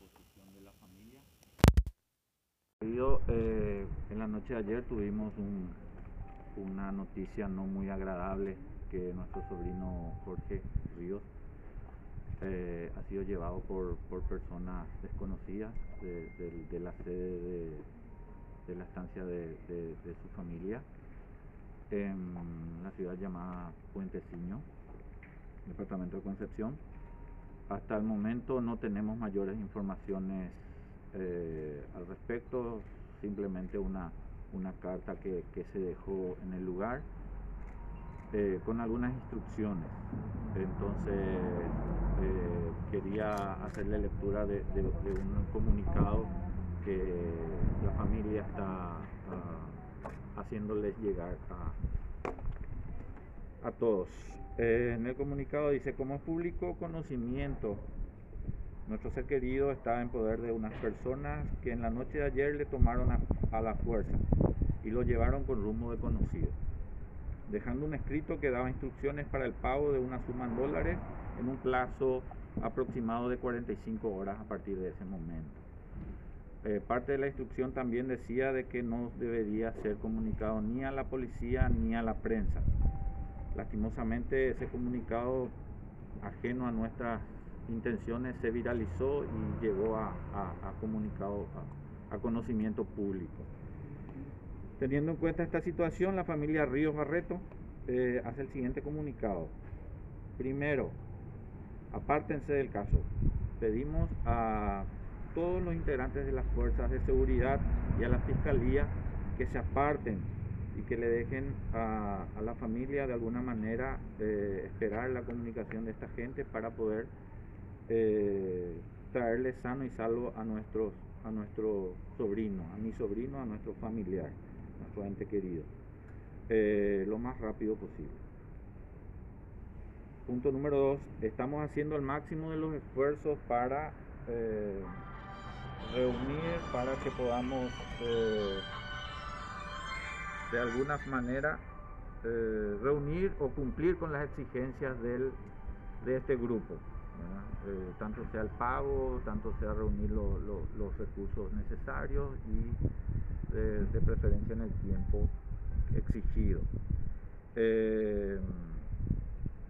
de la familia. Eh, en la noche de ayer tuvimos una noticia no muy agradable que nuestro sobrino Jorge Ríos eh, ha sido llevado por, personas desconocidas de, la sede de, la estancia de, su familia en la ciudad llamada Puenteciño, departamento de Concepción. Hasta el momento no tenemos mayores informaciones eh, al respecto, simplemente una, una carta que, se dejó en el lugar eh, con algunas instrucciones. Entonces eh, quería hacerle lectura de, un comunicado que la familia está ah, haciéndoles llegar a, a todos. Eh, en el comunicado dice, como público conocimiento, nuestro ser querido está en poder de unas personas que en la noche de ayer le tomaron a, la fuerza y lo llevaron con rumbo desconocido, dejando un escrito que daba instrucciones para el pago de una suma en dólares en un plazo aproximado de 45 horas a partir de ese momento. Eh, parte de la instrucción también decía de que no debería ser comunicado ni a la policía ni a la prensa Lastimosamente ese comunicado ajeno a nuestras intenciones se viralizó y llegó a, comunicado a, conocimiento público. Teniendo en cuenta esta situación, la familia Ríos Barreto eh, hace el siguiente comunicado. Primero, apártense del caso. Pedimos a todos los integrantes de las fuerzas de seguridad y a la fiscalía que se aparten y que le dejen a, la familia de alguna manera eh, esperar la comunicación de esta gente para poder eh, traerle sano y salvo a nuestros a nuestro sobrino, a mi sobrino, a nuestro familiar, a nuestro ente querido, eh, lo más rápido posible. Punto número dos, estamos haciendo el máximo de los esfuerzos para reunir, para que podamos de alguna manera eh, reunir o cumplir con las exigencias del, de este grupo. Eh, tanto sea el pago, tanto sea reunir los recursos necesarios y de, preferencia en el tiempo exigido. Eh,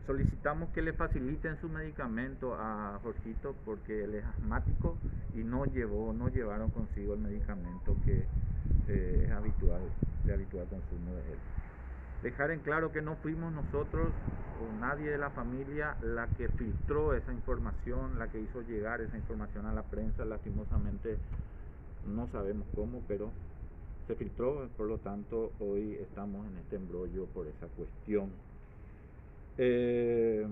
solicitamos que le faciliten su medicamento a Jorgito porque él es asmático y no llevó, no llevaron consigo el medicamento que es habitual de habitual consumo de él. Dejar en claro que no fuimos nosotros o nadie de la familia la que filtró esa información, la que hizo llegar esa información a la prensa, lastimosamente no sabemos cómo, pero se filtró, por lo tanto hoy estamos en este embrollo por esa cuestión. Eh,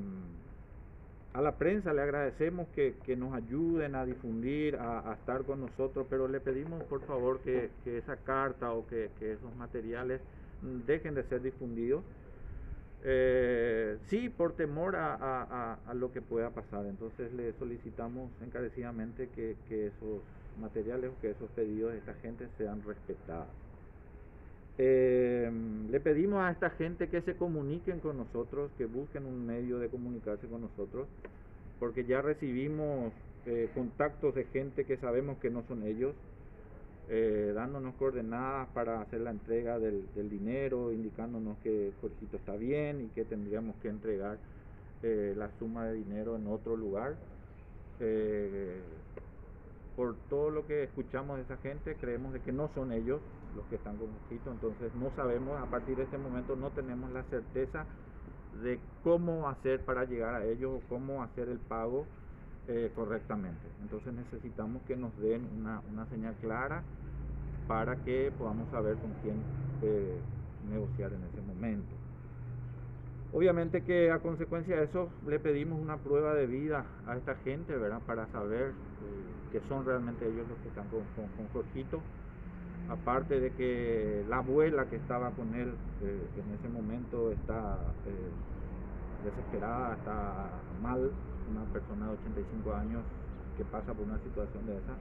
la prensa le agradecemos que, nos ayuden a difundir, a, estar con nosotros, pero le pedimos por favor que, esa carta o que, esos materiales dejen de ser difundidos. Eh, sí, por temor a, lo que pueda pasar. Entonces le solicitamos encarecidamente que, esos materiales o que esos pedidos de esta gente sean respetados. Eh, le pedimos a esta gente que se comuniquen con nosotros, que busquen un medio de comunicarse con nosotros, porque ya recibimos eh, contactos de gente que sabemos que no son ellos, eh, dándonos coordenadas para hacer la entrega del, dinero, indicándonos que Jorgito está bien y que tendríamos que entregar la suma de dinero en otro lugar. Por todo lo que escuchamos de esa gente, creemos de que no son ellos los que están con Mosquito, entonces no sabemos, a partir de este momento no tenemos la certeza de cómo hacer para llegar a ellos o cómo hacer el pago eh, correctamente. Entonces necesitamos que nos den una, señal clara para que podamos saber con quién eh, negociar en ese momento. Obviamente que a consecuencia de eso le pedimos una prueba de vida a esta gente, ¿verdad? Para saber eh, que son realmente ellos los que están con, con, Jorgito. Aparte de que la abuela que estaba con él eh, en ese momento está eh, desesperada, está mal, una persona de 85 años que pasa por una situación de esa,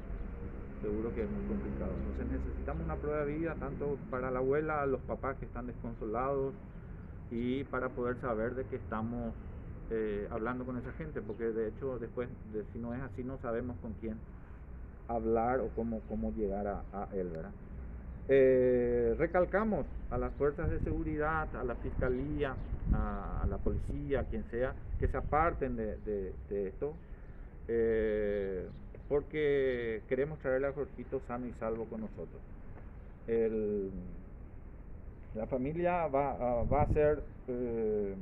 seguro que es muy complicado. Entonces necesitamos una prueba de vida tanto para la abuela, los papás que están desconsolados, y para poder saber de que estamos eh, hablando con esa gente, porque de hecho después, de, si no es así, no sabemos con quién hablar o cómo, cómo llegar a, él, ¿verdad? Eh, recalcamos a las fuerzas de seguridad, a la fiscalía, a, la policía, a quien sea, que se aparten de, esto, eh, porque queremos traerle a Jorgito sano y salvo con nosotros. la familia va, va a ser... Eh,